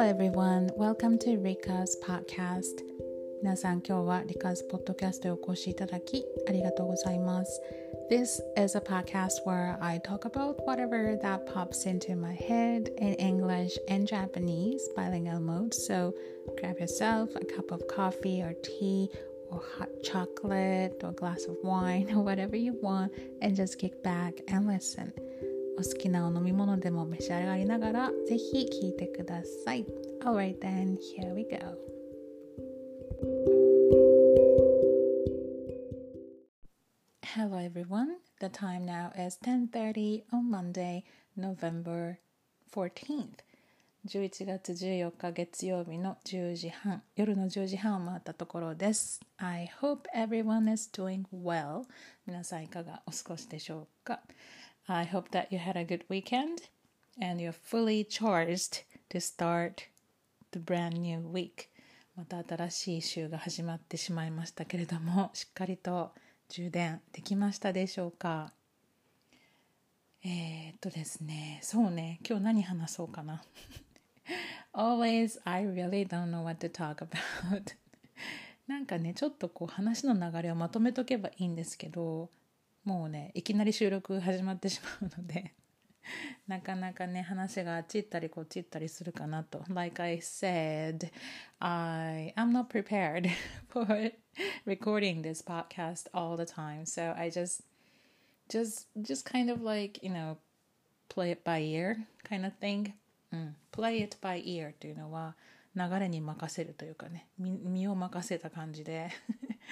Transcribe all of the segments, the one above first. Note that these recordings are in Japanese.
Hello everyone, welcome to Rika's podcast 皆さん今日は Rika's podcast へお越しいただきありがとうございます This is a podcast where I talk about whatever that pops into my head in English and Japanese bilingual mode so grab yourself a cup of coffee or tea or hot chocolate or a glass of wine or whatever you want and just kick back and listen お好きなお飲み物でも召し上がりながらぜひ聞いてください Alright then, here we go Hello everyone, the time now is 10.30 on Monday, November 14th 11月14日月曜日の10時半夜の10時半を回ったところです I hope everyone is doing well 皆さんいかがお過ごしでしょうか I hope that you had a good weekend and you're fully charged to start the brand new week また新しい週が始まってしまいましたけれどもしっかりと充電できましたでしょうかえー、っとですねそうね今日何話そうかな Always, I really don't know what to talk about. なんかね、ちょっとこう話の流れをまとめとけばいいんですけど、もうね、いきなり収録始まってしまうので、なかなかね、話があっち行ったりこっち行ったりするかなと。Like I said, I am not prepared for recording this podcast all the time. So I just, just, just kind of like, you know, play it by ear kind of thing. うん、play it by ear というのは流れに任せるというかね身を任せた感じで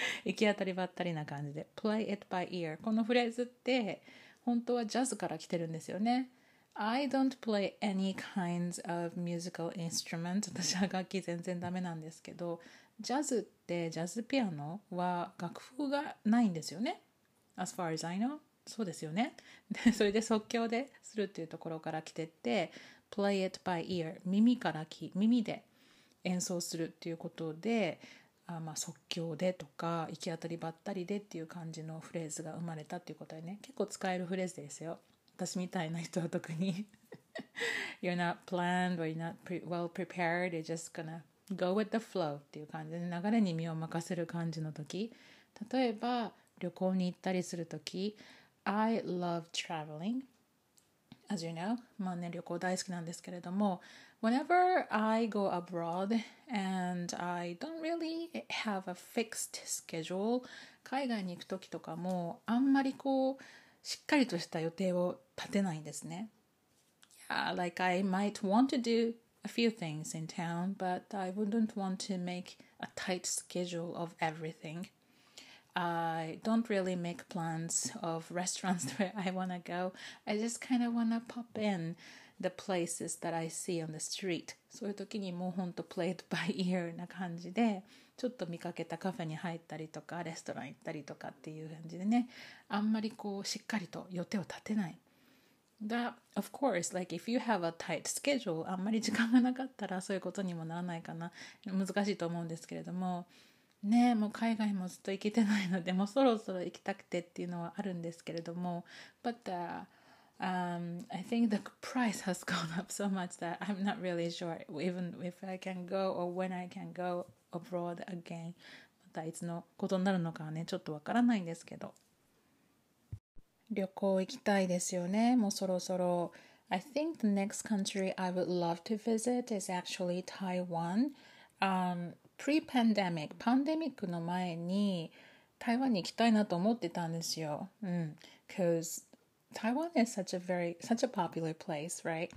行き当たりばったりな感じで。play it by ear このフレーズって本当はジャズから来てるんですよね。I don't play any kinds of musical instruments 私は楽器全然ダメなんですけどジャズってジャズピアノは楽譜がないんですよね。As far as I know そうですよね。でそれで即興でするっていうところから来てって play it by ear 耳からき耳で演奏するっていうことであまあ即興でとか行き当たりばったりでっていう感じのフレーズが生まれたっていうことでね。結構使えるフレーズですよ。私みたいな人は特に。You're not planned or you're not pre well prepared. You're just gonna go with the flow っていう感じで。流れに身を任せる感じの時。例えば旅行に行ったりする時。I love traveling. As you know まあね旅行大好きなんですけれども。whenever I go abroad and I don't really have a fixed schedule 海外に行く時とかもあんまりこうしっかりとした予定を立てないんですね Yeah, like I might want to do a few things in town, but I wouldn't want to make a tight schedule of everything. I don't really make plans of restaurants where I want to go. I just kind of want to pop in the places that I see on the street. そういう時にもうほんと play it by ear な感じで、ちょっと見かけたカフェに入ったりとか、レストラン行ったりとかっていう感じでね、あんまりこうしっかりと予定を立てない。That, of course, like if you have a tight schedule, あんまり時間がなかったらそういうことにもならないかな。難しいと思うんですけれども、ねもう海外もずっと行けてないのでもうそろそろ行きたくてっていうのはあるんですけれども but、uh, um, I think the price has gone up so much that I'm not really sure even if I can go or when I can go abroad again またいつのことになるのかはねちょっとわからないんですけど旅行行きたいですよねもうそろそろ I think the next country I would love to visit is actually Taiwan um, pre-pandemic パンデミックの前に台湾に行きたいなと思ってたんですよ。うん。Because Taiwan is such a very such a popular place, right?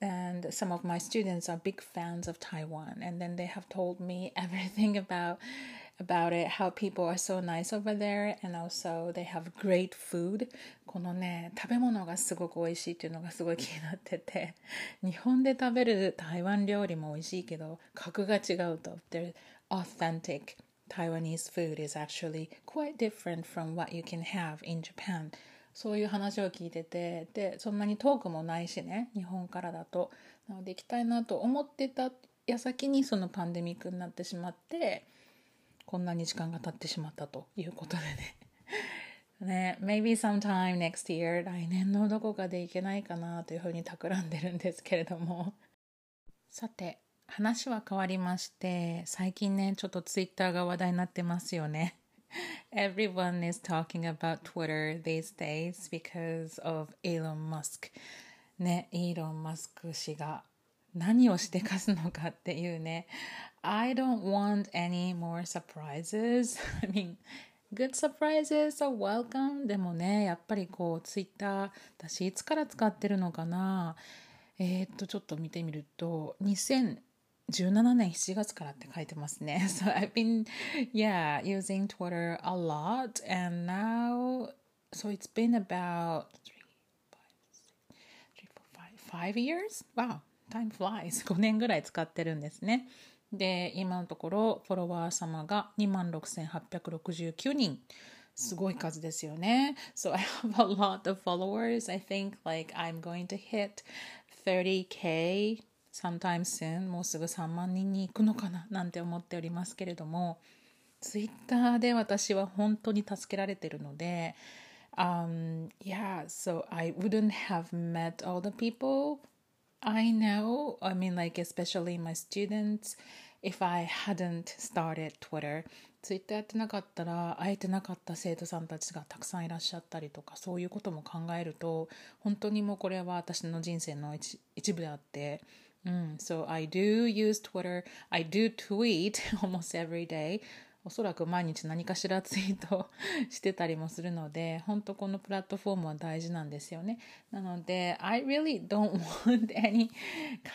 And some of my students are big fans of Taiwan, and then they have told me everything about about it, how people are so nice over there, and also they have great food. このね、食べ物がすごく美味しいっていうのがすごい気になってて、日本で食べる台湾料理も美味しいけど、格が違うと。Their authentic Taiwanese food is actually quite different from what you can have in Japan. そういう話を聞いてて、で、そんなに遠くもないしね、日本からだと。なので行きたいなと思ってた矢先にそのパンデミックになってしまって、こんなに時間が経ってしまったということでね。ね、maybe sometime next year 来年のどこかで行けないかなというふうに企んでるんですけれどもさて話は変わりまして最近ねちょっとツイッターが話題になってますよね Everyone is talking about Twitter these days because of Elon Musk ねイーロン・マスク氏が何をしてかすのかっていうね I don't want any more surprises I mean good surprises are welcome でもねやっぱりこうツイッター私いつから使ってるのかなえー、っとちょっと見てみると2017年7月からって書いてますね So I've been yeah using Twitter a lot and now so it's been about three, five, six, three, four, five, five years? Wow time flies 5年ぐらい使ってるんですねで今のところフォロワー様が2万6869人すごい数ですよね So I have a lot of followers I think like I'm going to hit 30k sometime soon もうすぐ3万人に行くのかななんて思っておりますけれどもツイッターで私は本当に助けられてるので um, yeah so I wouldn't have met all the people I know, I mean, like, especially my students, if I hadn't started Twitter, Twitter やってなかったら会えてなかった生徒さんたちがたくさんいらっしゃったりとかそういうことも考えると本当にもうこれは私の人生の一一部であって、うん、So I do use Twitter, I do tweet almost every day おそらく毎日何かしらツイートしてたりもするので本当このプラットフォームは大事なんですよねなので I really don't want any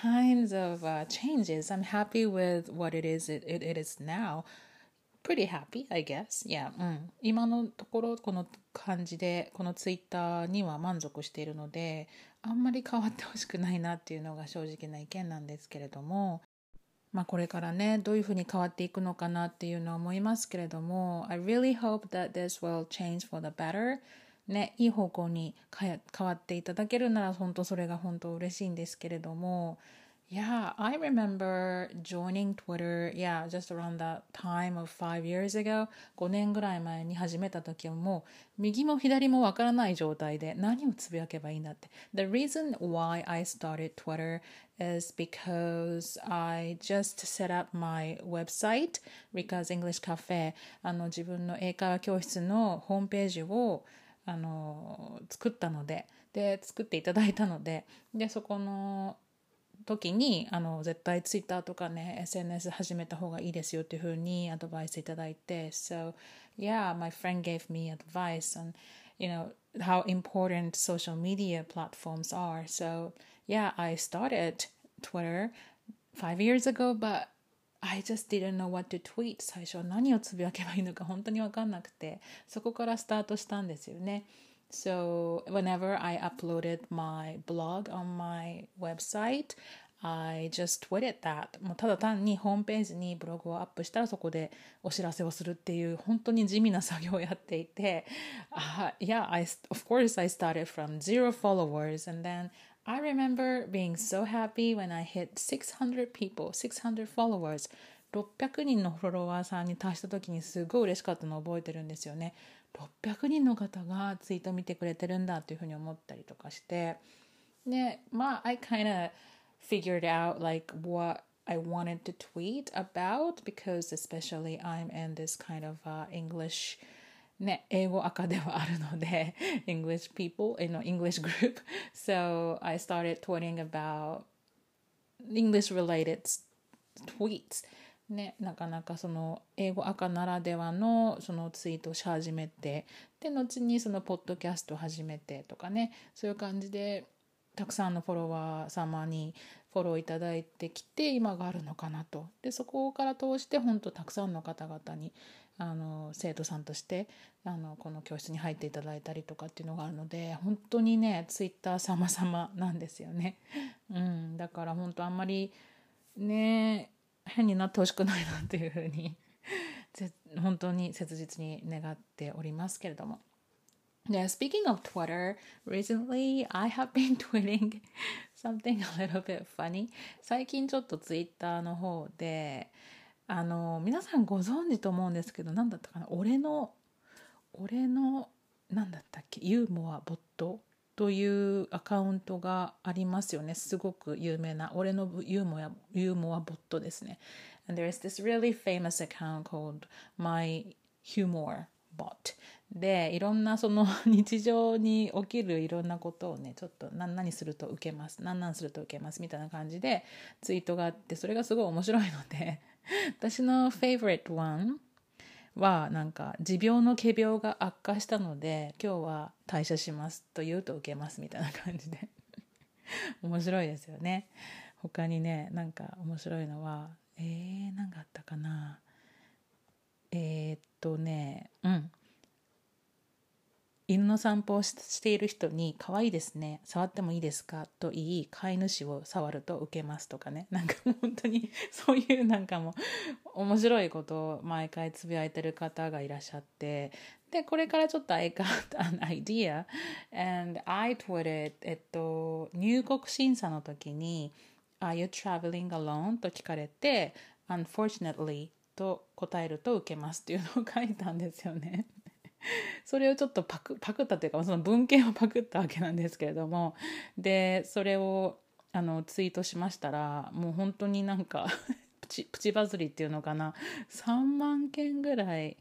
kinds of、uh, changes I'm happy with what it is it, it, is now pretty happy I guess yeah、うん、今のところこの感じでこのツイッターには満足しているのであんまり変わってほしくないなっていうのが正直な意見なんですけれどもまあ、これからねどういうふうに変わっていくのかなっていうのは思いますけれども I really hope that this will change for the better. ねいい方向に変わっていただけるなら本当それが本当嬉しいんですけれども Yeah, I remember joining Twitter, yeah, just around that time of five years ago. 5年ぐらい前に始めた時はもう右も左もわからない状態で何をつぶやけばいいんだって。The reason why I started Twitter is because I just set up my website, Rika's English Cafe. あの自分の英会話教室のホームページをあの作ったので、で、作っていただいたので、で、そこの時にあの絶対ツイッターとかね SNS 始めた方がいいですよっていうふうにアドバイスいただいて So yeah my friend gave me advice on you know how important social media platforms are so yeah I started Twitter five years ago but I just didn't know what to tweet 最初は何をつぶやけばいいのか本当に分かんなくてそこからスタートしたんですよね So whenever I uploaded my blog on my website, I just tweeted that もうただ単にホームページにブログをアップしたらそこでお知らせをするっていう本当に地味な作業をやっていて、uh, yeah, I, of course I started from zero followers and then I remember being so happy when I hit 600 people, 600 followers 600人のフォロワーさんに達した時にすごい嬉しかったのを覚えてるんですよね。600人の方がツイート見てくれてるんだっていうふうに思ったりとかしてでまあ I kind of figured out like what I wanted to tweet about because especially I'm in this kind of、uh, English ね、英語赤ではあるので English people in an English group so I started tweeting about English related tweets ね、なかなかその英語赤ならではのそのツイートをし始めてで後にそのポッドキャストを始めてとかねそういう感じでたくさんのフォロワー様にフォローいただいてきて今があるのかなとでそこから通して本当たくさんの方々にあの生徒さんとしてあのこの教室に入っていただいたりとかっていうのがあるので本当にねツイッター様々なんですよね。うん、だから本当あんまりね変になってほしくないなっていうふうに本当に切実に願っておりますけれども。Yeah, speaking of Twitter, recently I have been tweeting something a little bit funny. 最近ちょっと Twitter の方で、あの、皆さんご存知と思うんですけど、何だったかな？俺の、俺の、何だったっけ？ユーモアボットというアカウントがありますよね。すごく有名な。俺のユーモアユーモアボットですね。And there is this really famous account called My Humor Bot. で、いろんなその日常に起きるいろんなことをね、ちょっと何々すると受けます？何々すると受けます？みたいな感じでツイートがあって、それがすごい面白いので、私の favorite one はなんか持病の仮病が悪化したので今日は退社しますと言うと受けますみたいな感じで。面白いですよね。他にねなんか面白いのはえー、何があったかな。えー、っとねうん。犬の散歩をしている人に「可愛いですね触ってもいいですか?」と言い飼い主を触ると受けますとかね なんか本当に そういうなんかも面白いことを毎回つぶやいてる方がいらっしゃってでこれからちょっと I got an idea and I tweeted えっと入国審査の時に「Are you traveling alone?」と聞かれて「Unfortunately」と答えると受けますっていうのを書いたんですよね。それをちょっとパクパクったというかその文献をパクったわけなんですけれども。でそれをあのツイートしましたらもう本当になんか プチプチバズりっていうのかな。3万件ぐらい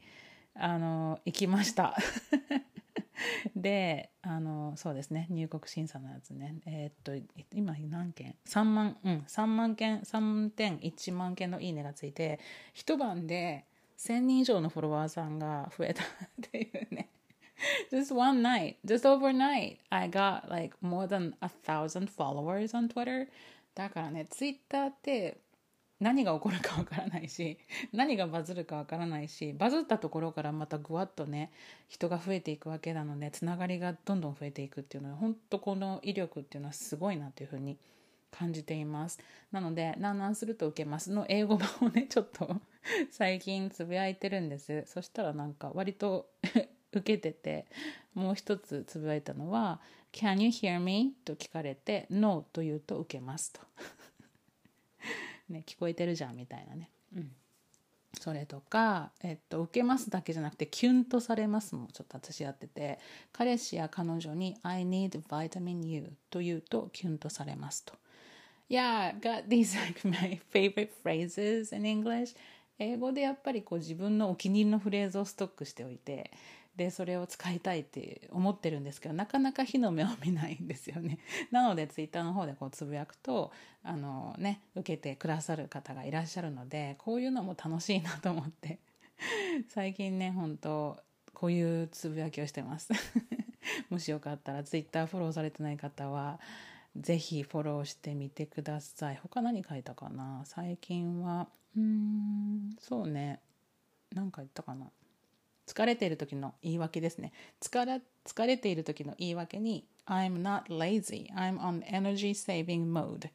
あの行きました。であのそうですね。入国審査のやつね。えー、っと今何件？3万うん。3万件3.1万件のいいねがついて一晩で1000人以上のフォロワーさんが増えたっていうね。Just one night just overnight I got like more than a thousand followers on Twitter. だからね Twitter って何が起こるかわからないし 何がバズるかわからないしバズったところからまたぐわっとね人が増えていくわけなのでつながりがどんどん増えていくっていうのは本当この威力っていうのはすごいなというふうに感じています。なので「なんなんすると受けます」の英語版をねちょっと 最近つぶやいてるんです。そしたらなんか割と 受けててもう一つつぶやいたのは「Can you hear me?」と聞かれて「No」と言うと受けます。と。ね聞こえてるじゃんみたいなね。うん。それとか、えっと、受けますだけじゃなくて、キュンとされますもちょっと私やってて、彼氏や彼女に I need vitamin U と言うとキュンとされます。と。Yeah, I've got these like my favorite phrases in English. 英語でやっぱりこう自分のお気に入りのフレーズをストックしておいてでそれを使いたいって思ってるんですけどなかなか火の目を見ないんですよね。なのでツイッターの方でこうつぶやくとあのね受けてくださる方がいらっしゃるのでこういうのも楽しいなと思って。最近ね本当こういうつぶやきをしてます。もしよかったらツイッターフォローされてない方はぜひフォローしてみてください。他何書いたかな？最近はうんそうね。何か言ったかな？疲れている時の言い訳ですね。疲れ疲れている時の言い訳に I'm not lazy. I'm on energy saving mode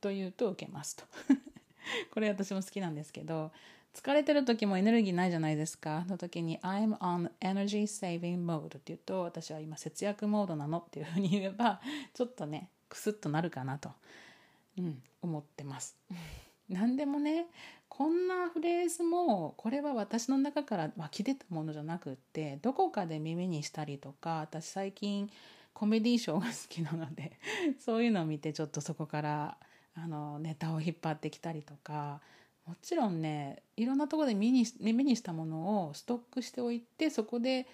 と言うと受けますと。これ私も好きなんですけど疲れてる時もエネルギーないじゃないですか。の時に I'm on energy saving mode って言うと私は今節約モードなのっていうふうに言えばちょっとねクスッとなるかなと、うん、思ってます。何でもねこんなフレーズもこれは私の中から湧き出たものじゃなくってどこかで耳にしたりとか私最近コメディーショーが好きなので そういうのを見てちょっとそこからあのネタを引っ張ってきたりとかもちろんねいろんなとこで耳に耳にしたものをストックしておいてそこで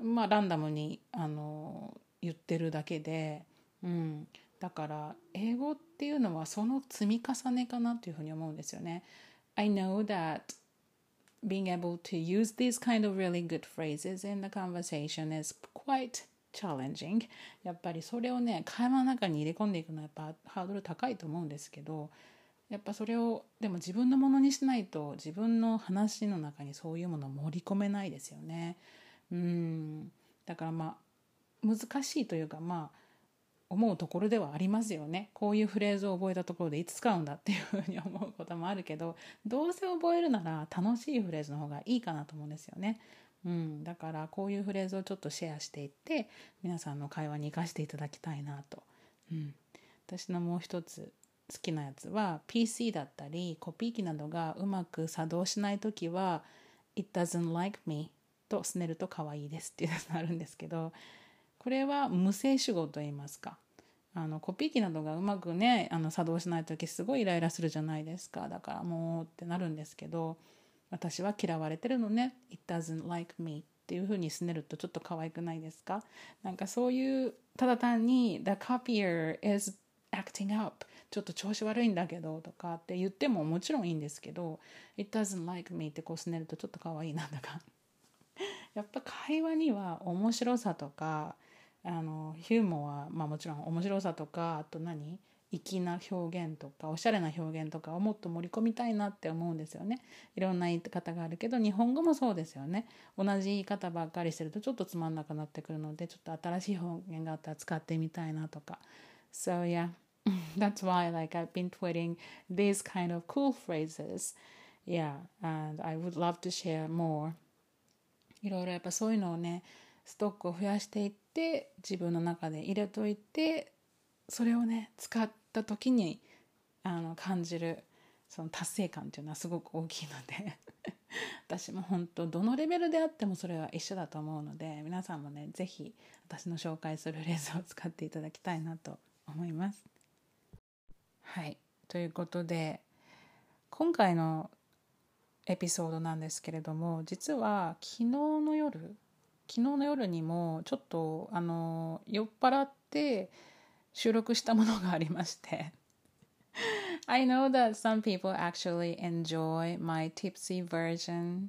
まあランダムにあの言ってるだけでうん、だから英語っていうのはその積み重ねかなというふうに思うんですよね。I know that being able to use these kind of really good phrases in the conversation is quite challenging. やっぱりそれをね会話の中に入れ込んでいくのはやっぱハードル高いと思うんですけどやっぱそれをでも自分のものにしないと自分の話の中にそういうものを盛り込めないですよね。うん。だからまあ難しいというかまあ思うところではありますよね。こういうフレーズを覚えたところでいつ使うんだっていうふうに思うこともあるけどどうせ覚えるなら楽しいフレーズの方がいいかなと思うんですよね。うん、だからこういうフレーズをちょっとシェアしていって皆さんの会話に生かしていただきたいなと、うん、私のもう一つ好きなやつは PC だったりコピー機などがうまく作動しない時は「It doesn't like me」とすねると可愛いですっていうやつがあるんですけどこれは無性主語と言いますか。あのコピー機などがうまくねあの作動しない時すごいイライラするじゃないですか。だからもうってなるんですけど私は嫌われてるのね。It doesn't like me っていう風にすねるとちょっと可愛くないですか。なんかそういうただ単に The copier is acting up ちょっと調子悪いんだけどとかって言ってももちろんいいんですけど It doesn't like me ってこうすねるとちょっと可愛いなんだか。やっぱ会話には面白さとかあのヒューモアは、まあ、もちろん面白さとかあと何？粋な表現とかおしゃれな表現とかをもっと盛り込みたいなって思うんですよね。いろんな言い方があるけど日本語もそうですよね。同じ言い方ばっかりしてるとちょっとつまんなくなってくるのでちょっと新しい表現があったら使ってみたいなとか。So yeah. That's why like I've been tweeting these kind of cool phrases. Yeah and I would love to share more. いろいろやっぱそういうのをねストックを増やしていって自分の中で入れといてそれをね使った時にあの感じるその達成感っていうのはすごく大きいので 私も本当どのレベルであってもそれは一緒だと思うので皆さんもね是非私の紹介するレーズを使っていただきたいなと思います。はいということで今回のエピソードなんですけれども実は昨日の夜昨日の夜にもちょっとあの酔っ払って収録したものがありまして。I know that some people actually enjoy my tipsy version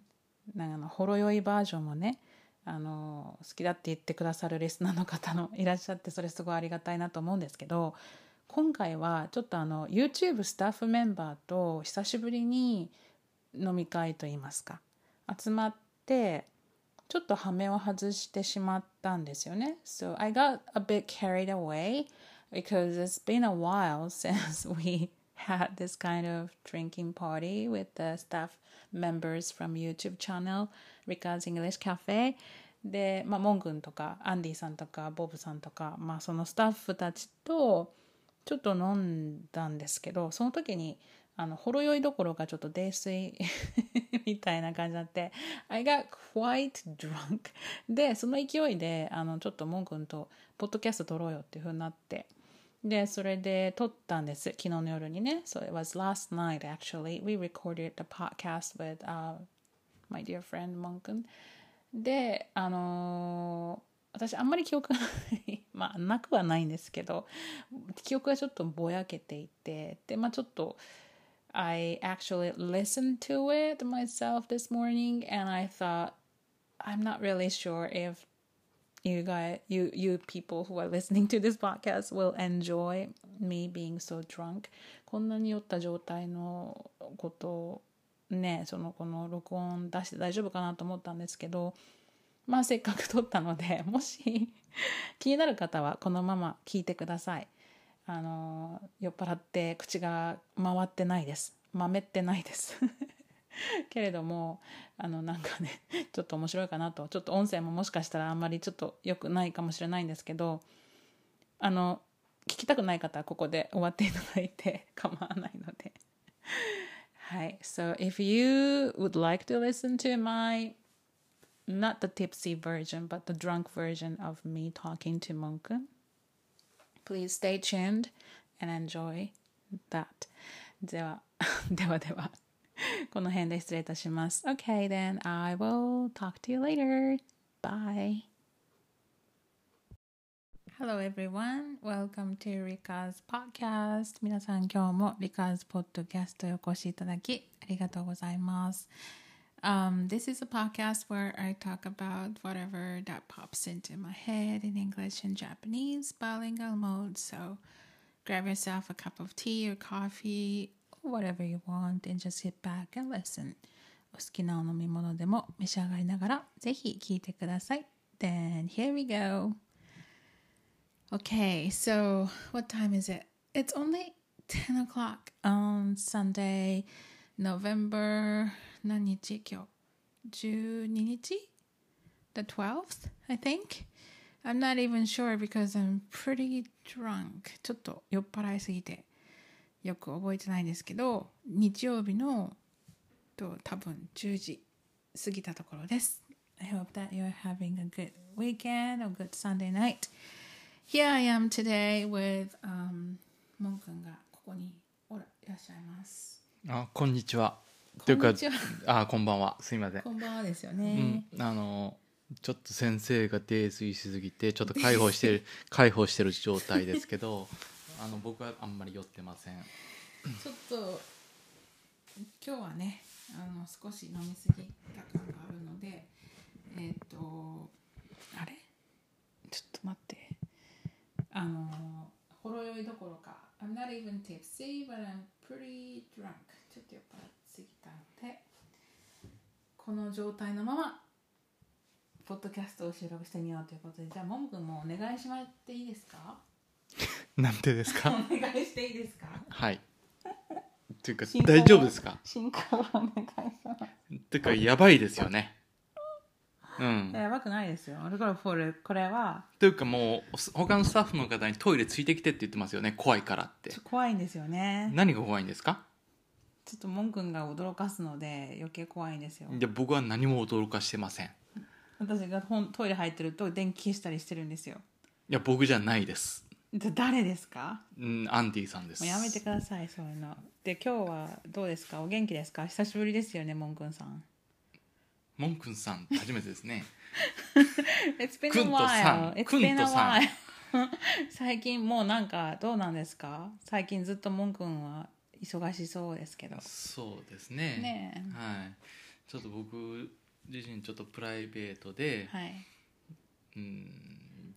なんかのほろ酔いバージョンもねあの好きだって言ってくださるリスナーの方のいらっしゃってそれすごいありがたいなと思うんですけど今回はちょっとあの YouTube スタッフメンバーと久しぶりに飲み会といいますか集まってちょっと羽目を外してしまったんですよね。So I got a bit carried away because it's been a while since we had this kind of drinking party with the staff members from YouTube channel Ricar's English Cafe で、まあ、モン君とかアンディさんとかボブさんとか、まあ、そのスタッフたちとちょっと飲んだんですけどその時にあのほろ酔いどころかちょっと泥酔 みたいな感じになって I got quite drunk でその勢いであのちょっとモン君とポッドキャスト撮ろうよっていう風になってでそれで撮ったんです昨日の夜にね。So it was last night actually. We recorded the podcast with、uh, my dear friend モン君であのー、私あんまり記憶がない。まあなくはないんですけど記憶がちょっとぼやけていてでまあちょっと I actually listened to it myself this morning and I thought I'm not really sure if you guys you you people who are listening to this podcast will enjoy me being so drunk こんなに酔った状態のことをねそのこの録音出して大丈夫かなと思ったんですけどまあせっかく撮ったのでもし気になる方はこのまま聞いてください あの酔っ払って口が回ってないです。豆ってないです。けれどもあのなんかね ちょっと面白いかなと。ちょっと音声ももしかしたらあんまりちょっと良くないかもしれないんですけどあの聞きたくない方はここで終わっていただいて 構わないので。はい。So if you would like to listen to my not the tipsy version but the drunk version of me talking to Monk please stay tuned and enjoy that ではではではこの辺で失礼いたします Okay then I will talk to you later Bye Hello everyone welcome to Rika's podcast 皆さん今日も Rika's podcast へお越しいただきありがとうございます Um, this is a podcast where I talk about whatever that pops into my head in English and Japanese bilingual mode. So grab yourself a cup of tea or coffee, or whatever you want, and just sit back and listen. お好きなお飲み物でも召し上がりながらぜひ聞いてください。Then here we go. Okay, so what time is it? It's only 10 o'clock on Sunday, November 何日今日12日 The 12th, I think. I'm not even sure because I'm pretty drunk. ちょっと酔っ払いすぎてよく覚えてないんですけど、日曜日のと多分10時過ぎたところです。I hope that you're having a good weekend or good Sunday night. Here I am today with um, モン君がここにおらいらっしゃいます。あこんにちはというかんにちは。あこんばんは。すいません、こんばんはですようねん。、あのちょっと先生が泥酔しすぎてちょっと解放してる 解放してる状態ですけどあの僕はあんまり酔ってません。ちょっと今日はねあの少し飲みすぎた感があるのでえっ、とあれ？ちょっと待って。あのほろ酔いどころか。I'm not even tipsy but I'm pretty drunk ちょっと酔っ払いすぎたのでこの状態のままポッドキャストを収録してみようということでじゃあももくんもお願いしまっていいですか？なんでですおか願いしていいですか？はい。っていうか大丈夫ですか？進行をお願いします。っていうかやばいですよね。うん。やばくないですよ。だからこれこれはというかもう他のスタッフの方にトイレついてきてって言ってますよね。怖いからって。怖いんですよね。何が怖いんですか？ちょっとモン君が驚かすので余計怖いんですよ。いや僕は何も驚かしてませんい私がほんトイレ入ってると電気消したりしてるんですよ。や僕じゃないですで誰ですか？うんアンディさんですもうやめてくださいそういうの。で今日はどうですか？お元気ですか？久しぶりですよねモン君さん。モンくんさん初めてですね It's been く a んとさん while. It's been と a さん while. 最近もうなんかどうなんですか？最近ずっとモン君は忙しそうですけど。そうですね。ねえ。はい。ちょっと僕自身ちょっとプライベートで、はい。うん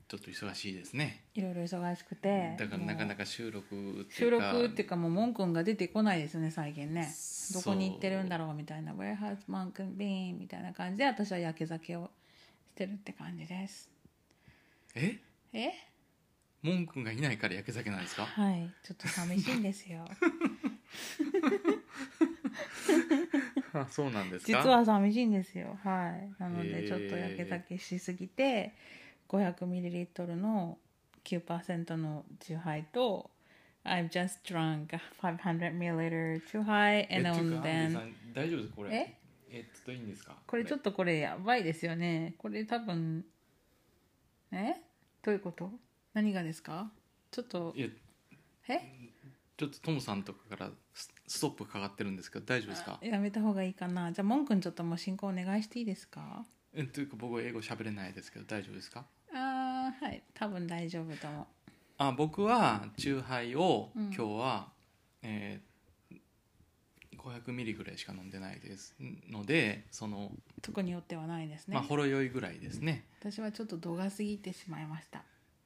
ちょっと忙しいですね。いろいろ忙しくて。だからなかなかか収録ってい収うか。録っていうかもうモン君が出てこないですよね最近ね。どこに行ってるんだろうみたいな「Where has Monk been?」みたいな感じで私は焼け酒をしてるって感じです。え？え？モンくんがいないから焼け酒なんですか？はい。ちょっと寂しいんですよ あそうなんですか？実は寂しいんですよ。はい。なのへーでちょっと焼け酒しすぎて 500ml の9%のチューハイと I've just drunk 500ml チューハイえ and っていうかアンディ then さん大丈夫ですこれ。え？えっといいんですか？これちょっとこれやばいですよね。これ多分え？どういうこと？何がですか？ちょっといやえ？ちょっとトムさんとかからスストップかかってるんですけど大丈夫ですか？やめた方がいいかな。じゃあモン君ちょっともう進行お願いしていいですか？えというか僕は英語喋れないですけど大丈夫ですか？あーはい。多分大丈夫と思う。あ僕はチューハイをうん。今日は、えー500ミリぐらいしか飲んでないです。のでその、特によってはないですね、まあほろ酔いぐらいですね。私はちょっと度が過ぎてしまいました。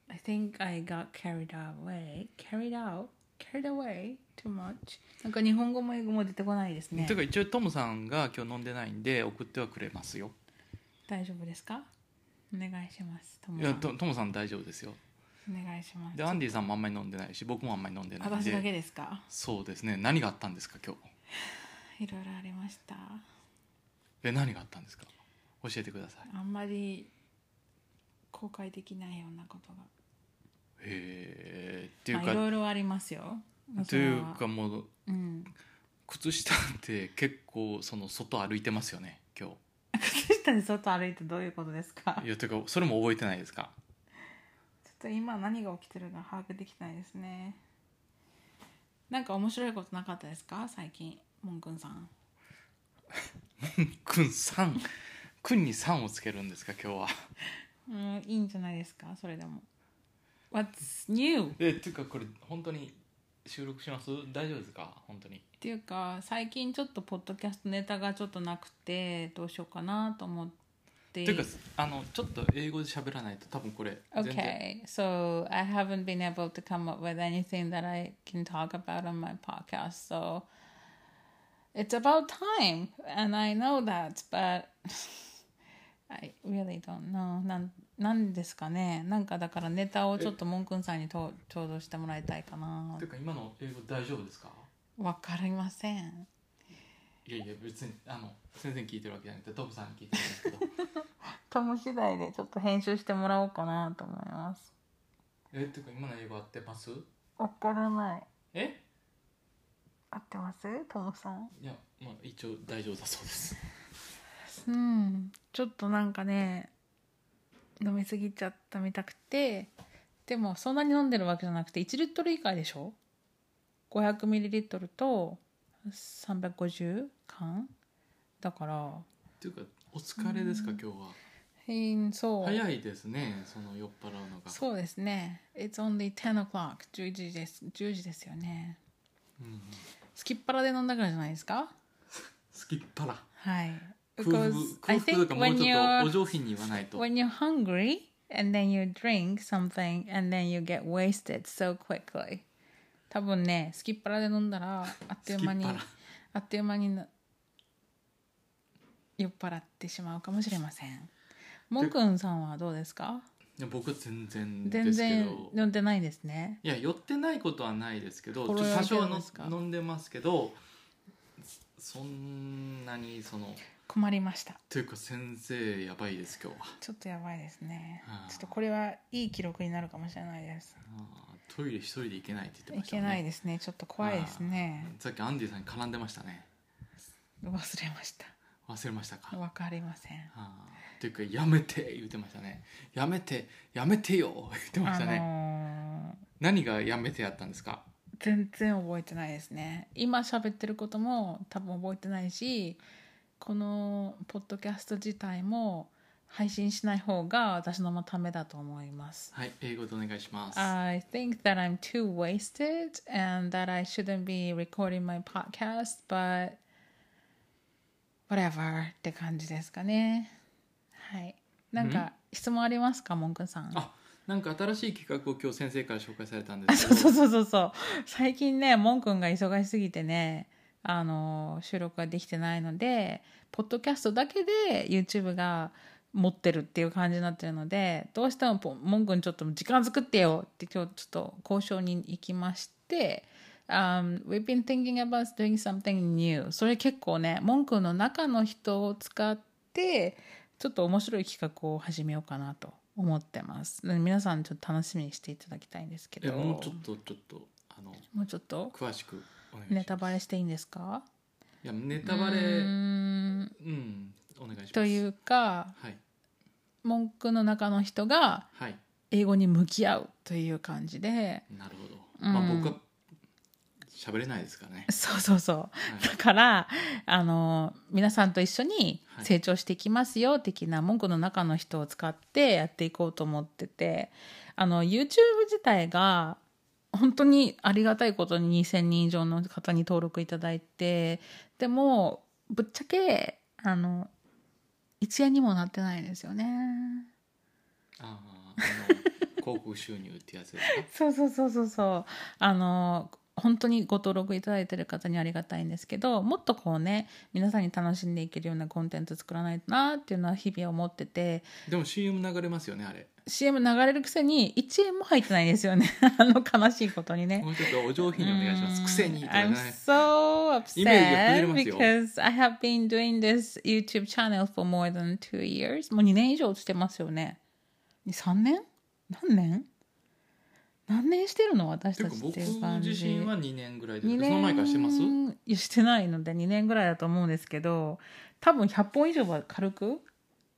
I think I got carried away. Carried out? Carried away too much. なんか日本語も英語も出てこないですね。というか一応トムさんが今日飲んでないんで送ってはくれますよ。大丈夫ですか？お願いしますトムいさん。やトトムさん大丈夫ですよ。お願いします。でアンディさんもあんまり飲んでないし僕もあんまり飲んでないん私だけでですか？そうですね。何があったんですか今日？いろいろありました。え何があったんですか？教えてください。あんまり公開できないようなことがへえっていうまあか、いろいろありますよ。というかもううん。靴下って結構その外歩いてますよね今 靴下で外歩いてどういうことですか？日いやというかそれも覚えてないですか？ちょっと今何が起きてるか把握できないですね。なんか面白いことなかったですか？最近 モンくんさん。くん3くんに3をつけるんですか今日は。うんいいんじゃないですか？それでも What's new? えっていうかこれ本当に収録します大丈夫ですか本当にっていうか最近ちょっとポッドキャストネタがちょっとなくてどうしようかなと思ってというかあのちょっと英語で喋らないと多分これ Okay, so I haven't been able to come up with anything that I can talk about on my podcast. So it's about time, and I know that, but I really don't know. なんなんですかね。なんかだからネタをちょっとモンくんさんにとちょうどしてもらいたいかな。というか今の英語大丈夫ですか？わかりません。いやいや別にあの全然聞いてるわけじゃなくてトムさんに聞いてるんですけど。トム次第でちょっと編集してもらおうかなと思います。えっていうか今の英語合ってます？わからない。え？合ってます？トムさん。いやまあ一応大丈夫だそうです。うん。ちょっとなんかね飲みすぎちゃったみたくてでもそんなに飲んでるわけじゃなくて1リットル以下でしょ？500ミリリットルと350缶？だから。っていうかお疲れですか、今日は。うんそう。早いですねその酔っ払うのが。そうですね。It's only 10 o'clock. 10時です。10時ですよね。うん、すきっ腹で飲んだからじゃないですか？すきっ腹。はいもう when ちょっとお上品に言わないと when you're hungry and then you drink something and then you get wasted so quickly. 多分ねすきっ腹で飲んだらあっという間にあっという間にな酔っ払ってしまうかもしれません。もんくんさんはどうですか？いや僕は全然ですけ全然ど飲んでないですね。いや寄ってないことはないですけど多少は飲んでますけどそんなにその困りました。というか先生やばいです今日は。ちょっとやばいですね。はあちょっとこれはいい記録になるかもしれないです。あー。トイレ一人で行けないって言っていましたね。けないですね。ちょっと怖いですね。あー。さっきアンディさんに絡んでましたね。忘れました。忘れましたか、わかりません。あー。というかやめて言ってましたね。やめてやめてよ。言ってましたね、あのー。何がやめてやったんですか？全然覚えてないですね。今喋ってることも多分覚えてないしこのポッドキャスト自体も配信しない方が私のためだと思います。はい英語でお願いします。I think that I'm too wasted and that I shouldn't be recording my podcast but whatever って感じですかね。はい。なんか質問ありますかモンくん？さん？あなんか新しい企画を今日先生から紹介されたんであすけど。そうそうそうそう。最近ねモンくんが忙しすぎてねあの収録ができてないのでポッドキャストだけで YouTube が持ってるっていう感じになってるのでどうしてもポモンくんちょっと時間作ってよって今日ちょっと交渉に行きまして、um, We've been thinking about doing something new. それ結構ねモンくんの中の人を使ってちょっと面白い企画を始めようかなと思ってます。皆さんちょっと楽しみにしていただきたいんですけえどもうちょっとちょっとあのもうちょっと？詳しくネタバレしていいんですか？いやネタバレうん。んお願いします。というかはい。文句の中の人がはい。英語に向き合うという感じでなるほど、うん。まあ僕は喋れないですからね。そうそうそう。はい。だからあの皆さんと一緒にはい。成長していきますよ的な文句の中の人を使ってやっていこうと思っててあの YouTube 自体が本当にありがたいことに2000人以上の方に登録いただいてでもぶっちゃけあの1円にもなってないですよね。ああ 広告収入ってやつですか？そうそうそうそうそう。あの本当にご登録いただいてる方にありがたいんですけどもっとこうね皆さんに楽しんでいけるようなコンテンツ作らないとなっていうのは日々思ってて。でも CM 流れますよねあれ CM 流れるくせに1円も入ってないんですよね。あの悲しいことにね。もうちょっとお上品にお願いします。くせにとか I'm ね so upset because I have been doing this YouTube channel for more than two years. もう2年以上してますよね。3年？何年？何年してるの？私たちっていう感じ。自身は2年ぐらいです2けどその前からしてます？いやしてないので2年ぐらいだと思うんですけど多分100本以上は軽く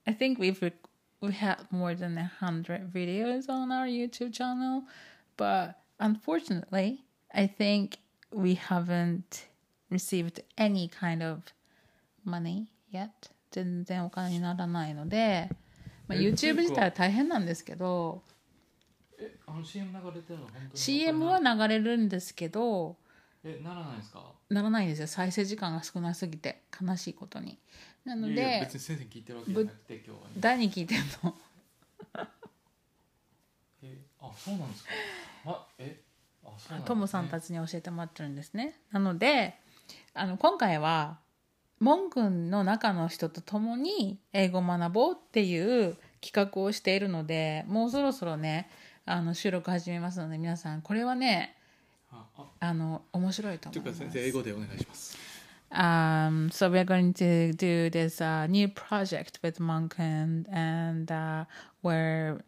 ？I think we've we had more than 100 videos on our YouTube channel but unfortunately I think we haven't received any kind of money yet 全然お金にならないので、まあ、え YouTube 自体は大変なんですけどえあの CM 流れてるの本当に CM は流れるんですけどえならないですかならないんですよ再生時間が少なすぎて悲しいことになのいやいやで別に先生聞いてるわけじゃなくて今日はね。誰に聞いてんの。えあそうなんですか。あえあそうなんですね。トムさんたちに教えてもらってるんですね。なのであの今回はモン君の中の人と共に英語を学ぼうっていう企画をしているのでもうそろそろねあの収録始めますので皆さんこれはねああ。あの面白いとというか思います先生英語でお願いします Um, so we're going to do this uh, new project with Monken, and uh, where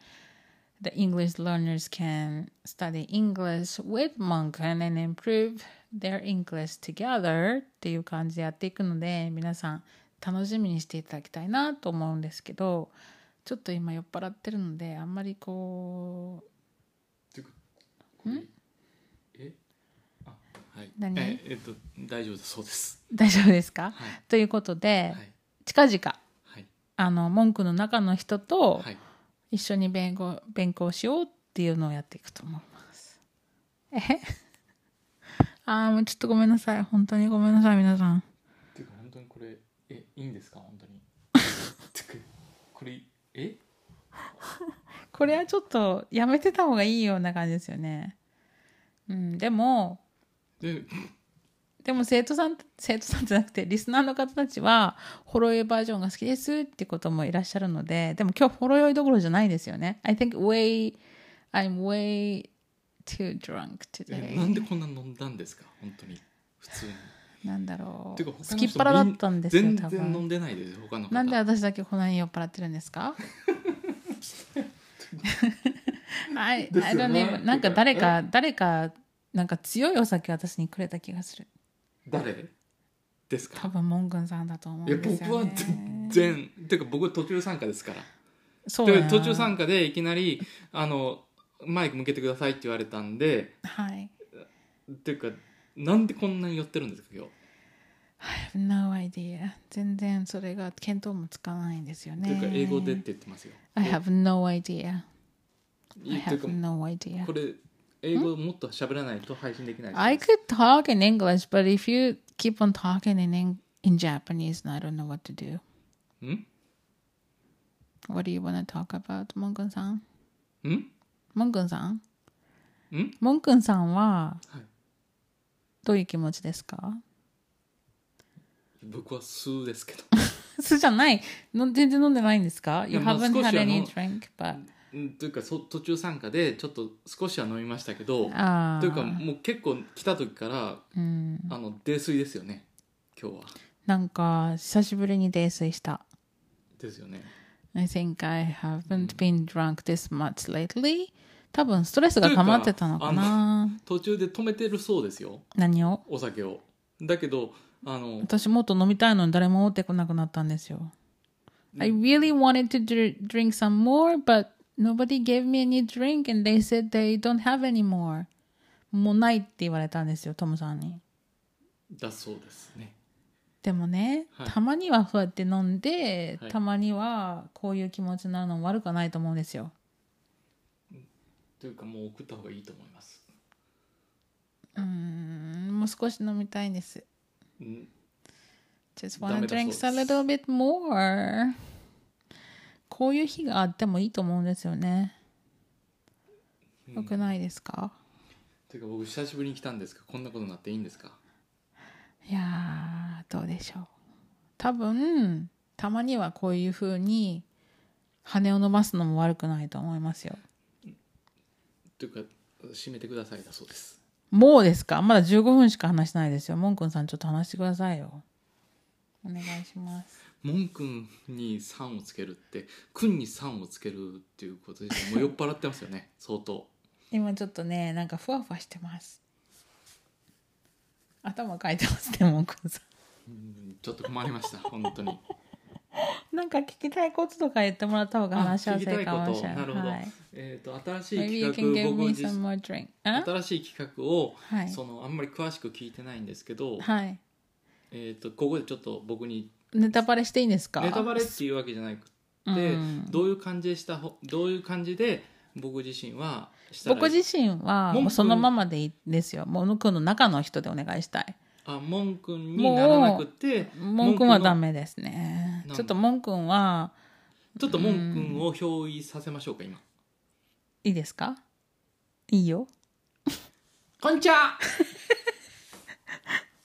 the English learners can study English with Monken and improve their English together っていう感じでやっていくので皆さん 楽しみにしていただきたいなと思うんですけどちょっと今酔っ払ってるのであんまりこてかこれえあはい何ええっと大丈夫だそうですう 大丈夫ですか、はい。ということで、はい。近々はい。あの文句の中の人とはい。一緒に勉強勉強しようっていうのをやっていくと思います。え？あーもうちょっとごめんなさい。本当にごめんなさい皆さん。てか本当にこれえいいんですか？本当に。これえ？これはちょっとやめてた方がいいような感じですよね。うん、でもででも生徒さん生徒さんじゃなくてリスナーの方たちはほろ酔いバージョンが好きですってこともいらっしゃるのででも今日ほろ酔いどころじゃないですよね。I think way I'm way too drunk え today なんでこんな飲んだんですか？本当に。普通に。なんだろてかう他の人すきっ腹だったんですよ全然飲んでないです他の方。なんで私だけこんなに酔っ払ってるんですか？I, です I よ don't ね even なんか誰か誰かなんか強いお酒私にくれた気がする誰？ですか？多分モン君さんだと思うんいですよ、ね、や僕は全然てか僕は途中参加ですから。そう途中参加でいきなりあのマイク向けてくださいって言われたんではい。っていうかなんでこんなに寄ってるんですか今日？I have no idea 全然それが見当もつかないんですよね。っていうか英語でって言ってますよ。I have no idea い I have か no idea これ英語もっと喋らないと配信できない I could talk in English but if you keep on talking in, in, in Japanese I don't know what to do ん What do you want to talk about モン君さんんモン君さんんモン君さんははいどういう気持ちですか僕は数ですけどそうじゃないの全然飲んでないんですかい You haven't had は any drink but うんというかそ途中参加でちょっと少しは飲みましたけどあというかあもう結構来た時からうん。あの泥酔ですよね今日は。なんか久しぶりに泥酔した。ですよね。I think I haven't been drunk this much lately. 多分ストレスが溜まってたのかな。途中で止めてるそうですよ。何を？お酒を。だけどあの私もっと飲みたいのに誰も持ってこなくなったんですよ。I really wanted to dr- drink some more but nobody gave me any drink and they said they don't have any more. もうないって言われたんですよトムさんに。だそうですね。でもね、はい。たまにはそうやって飲んで、はい。たまにはこういう気持ちになるのも悪くはないと思うんですよ。というかもう送った方がいいと思います。うーんもう少し飲みたいんです。うん。Just ダ wanna drink a little bit more こういう日があってもいいと思うんですよね。よくないですか、ていうか僕久しぶりに来たんですがこんなことになっていいんですか？いやーどうでしょう。多分たまにはこういう風に羽を伸ばすのも悪くないと思いますよ。というか締めてくださいだそうです。もうですか？まだ15分しか話してないですよ。モンくんさんちょっと話してくださいよ。お願いしますモン君に「さん」をつけるって「くん」に「さん」をつけるっていうことでもう酔っ払ってますよね。相当。今ちょっとねなんかふわふわしてます。頭かいてますねモンくんさうんちょっと困りました本当に。んなんか聞きたいこととか言ってもらった方が話しやすいかもしれない。なるほど。はいえー、と新しい企画僕新しい企画を、はい。そのあんまり詳しく聞いてないんですけど、はい。えー、とここでちょっと僕にネタバレしていいんですか？ネタバレっていうわけじゃなくて、うん。どういう感じでしたほどういう感じで僕自身は僕自身はもうそのままでいいですよ。モンくんの中の人でお願いしたい。あモン君にならなくてモンくんはダメメですね。ちょっとモンくんはちょっとモン君を憑依させましょうか今。いいですか？いいよ。こんにちは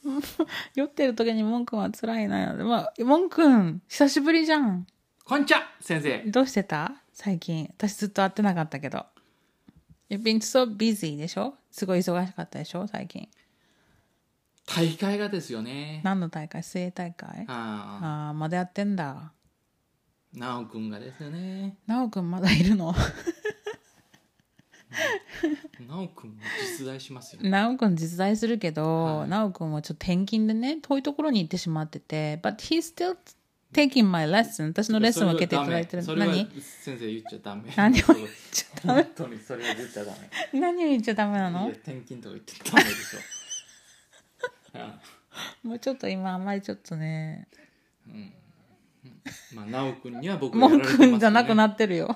酔ってる時にモンくんは辛いなまあモンくん。久しぶりじゃん。こんにちは先生。どうしてた？最近。私ずっと会ってなかったけど。You've been so busy でしょ？すごい忙しかったでしょ？最近。大会がですよね。何の大会？水泳大会？あああまだやってんだ。あ直君がですよね。なおくんまだいるの？直君も実在しますよなおくん実在するけど、はい。なおくんはちょっと転勤でね遠いところに行ってしまってて But he's still taking my lesson 私のレッスンを受けていただいてる。それはダメ。何？先生言っちゃダメ。何を言っちゃダメ？本当にそれは言っちゃダメ。何を言っちゃダメなの？転勤とか言っちゃダメでしょ。あ もうちょっと今あんまりちょっとね。まあ直君には僕がや文られてますよね。句じゃなくなってるよ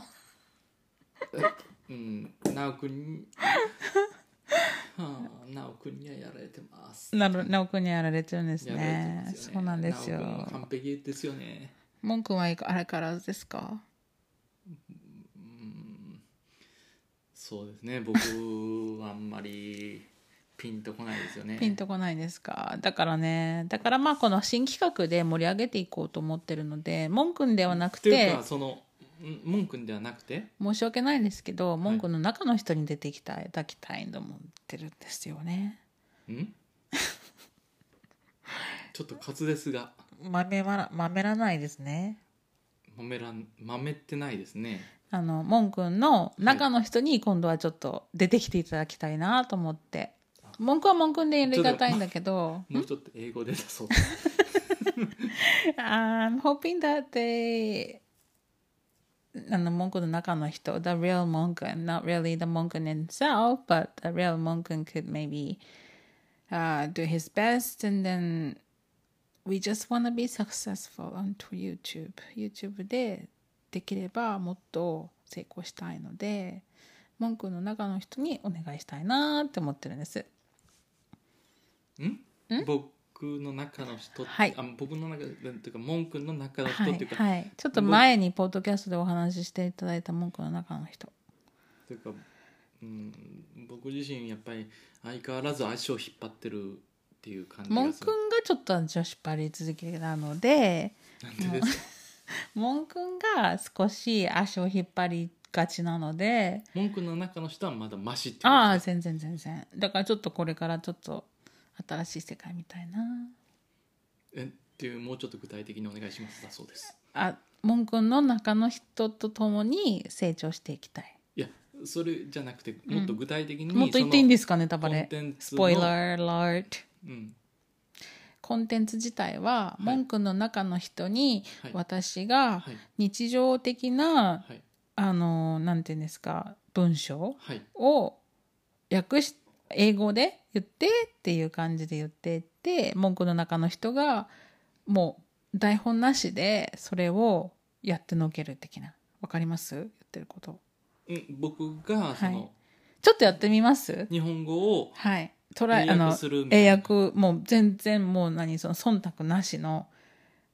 うん。直君に。はあ直君にはやられてます。なる直くんにやられてるんですね。ね。そうなんですよ。完璧ですよね。文句はあれからずですか？そうですね。僕はあんまりピンとこないですよね。ピンとこないですか？だからね。だからまあこの新企画で盛り上げていこうと思ってるので文句ではなくというてかそのん文君ではなくて申し訳ないんですけど文句の中の人に出てきたいただきたいと思ってるんですよねんちょっと滑舌がまめままめらないですねまめらまめってないですねあのモン君の中の人に今度はちょっと出てきていただきたいなと思ってモン君はモン君でやりがたいんだけどもうちょっと英語で出そう I'm hoping that they あの文句の中の人 the real Monken not really the Monken himself but the real Monken could maybe uh, do his best and then we just want to be successful onto YouTube YouTube でできればもっと成功したいので文句の中の人にお願いしたいなって思ってるんですん僕の中の人、はい。あ僕の中でというか文君の中の人はいっていうか、はい。ちょっと前にポッドキャストでお話ししていただいた文句の中の人。というか、うん、僕自身やっぱり相変わらず足を引っ張ってるっていう感じモンがする。君がちょっと女子パリ続きなのでなんでですか？モン君が少し足を引っ張りがちなので。文君の中の人はまだマシってああ全然全然。だからちょっとこれからちょっと新しい世界みたいな。えっていうもうちょっと具体的にお願いしますだそうです。あモン君の中の人と共に成長していきたい。いやそれじゃなくてもっと具体的に、もっと言っていいんですかかネタバレコンテンツスのポイラーアラートうん。コンテンツ自体は、い。モン君の中の人にはい。私がはい。日常的な、はい。あのなんていうんですか文章はい。を訳し英語で言ってっていう感じで言っていって文句の中の人がもう台本なしでそれをやってのける的な。わかります？言ってること。うん僕がその、はいちょっとやってみます？日本語をはい。トライ英あの英訳もう全然もう何その忖度なしの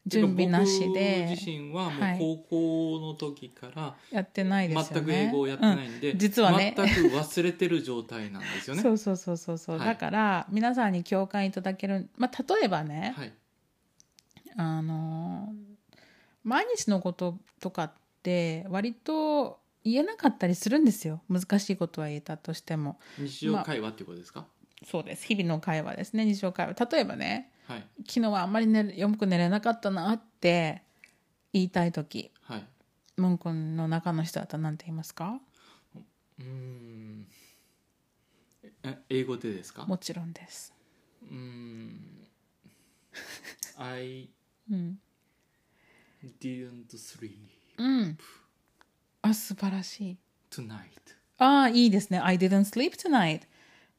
準備なしで僕自身はもはい。う高校の時からやってないですよね。全く英語をやってないんで、うん。実はね。全く忘れてる状態なんですよね。そうそうそうそうそう、はい。だから皆さんに共感いただける、まあ、例えばね、はい。あの毎日のこととかって割と言えなかったりするんですよ。難しいことは言えたとしても。日常会話っていうことですか、そうです。日々の会話ですね。日常会話。例えばねはい。昨日はあんまり寝よく寝れなかったなって言いたい時。はい。文句の中の人だったら何て言いますか？うーん。え英語でですか？もちろんです、うーん。I うん、didn't sleep うん。あ素晴らしい。tonight ああいいですね。I didn't sleep tonight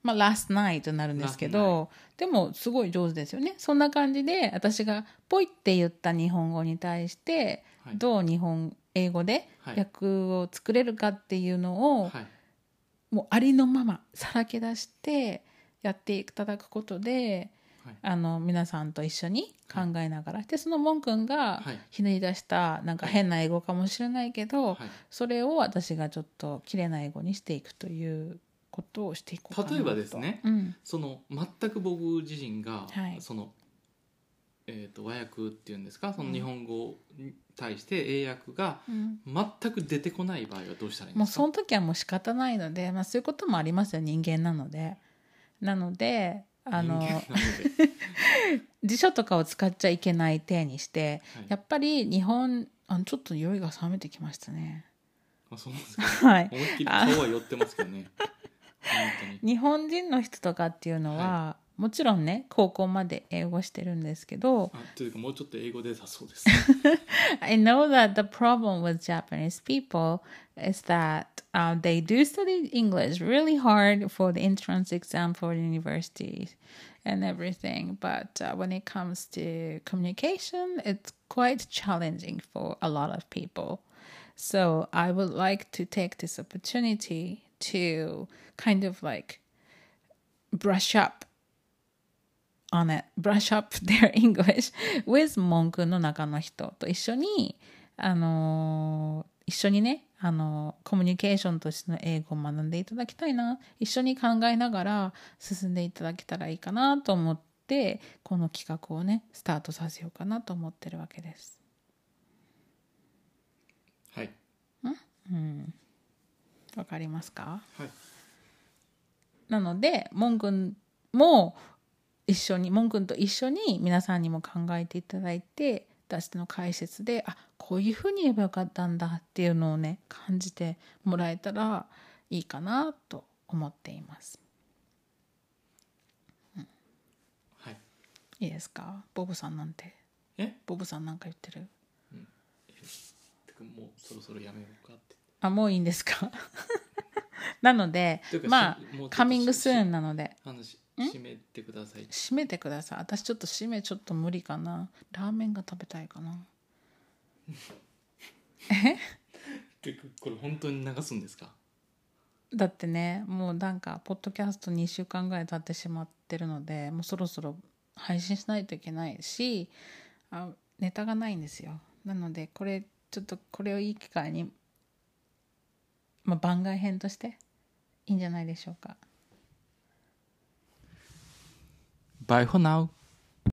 まあ last night になるんですけどでもすごい上手ですよね。そんな感じで私がポイって言った日本語に対して、はい。どう日本英語ではい。訳を作れるかっていうのを、はい。もうありのままさらけ出してやっていただくことではい。あの皆さんと一緒に考えながら、でそのモン君がはい。ひねり出したなんか変な英語かもしれないけど、はい。それを私がちょっと綺麗な英語にしていくということをしていこうかなと。例えばですねうん、その全く僕自身が、はい。その、えー、と和訳っていうんですかその日本語に対して英訳がうん。全く出てこない場合はどうしたらいいんもうですか？その時はもう仕方ないので、まあ、そういうこともありますよ人間なので。なのであの 辞書とかを使っちゃいけない体にして、はい。やっぱり日本あのちょっと酔いが冷めてきましたね。あそうなんですか。はい。思いっきり顔は寄ってますけどね日本人の人とかっていうのは、 もちろんね高校まで英語してるんですけどあというかもうちょっと英語でだそうです I know that the problem with Japanese people is that uh, they do study English really hard for the entrance exam for the universities and everything. But uh, when it comes to communication, it's quite challenging for a lot of people. So I would like to take this opportunity to kind of like brush up on it, brush up their English with 文句の中の人と一緒に、あのー一緒にね、あのーコミュニケーションとしての英語を学んでいただきたいな、一緒に考えながら進んでいただけたらいいかなと思って、この企画をね、スタートさせようかなと思ってるわけです。はいわかりますか？はい。なので、モン君も一緒に、モン君と一緒に皆さんにも考えていただいて、私の解説で、あ、こういうふうに言えばよかったんだっていうのをね、感じてもらえたらいいかなと思っています。はい。いいですか？ボブさんなんて。え？ボブさんなんか言ってる。てかもうそろそろやめようかあ、もういいんですか？なのでまあカミングスーンなので、話締めてください。締めてください。私ちょっと締めちょっと無理かな。ラーメンが食べたいかな。てかこれ本当に流すんですか？だってねもうなんかポッドキャスト2週間ぐらい経ってしまってるのでもうそろそろ配信しないといけないしあネタがないんですよ。なのでこれちょっとこれをいい機会に、まあ、番外編としていいんじゃないでしょうか。Bye for now.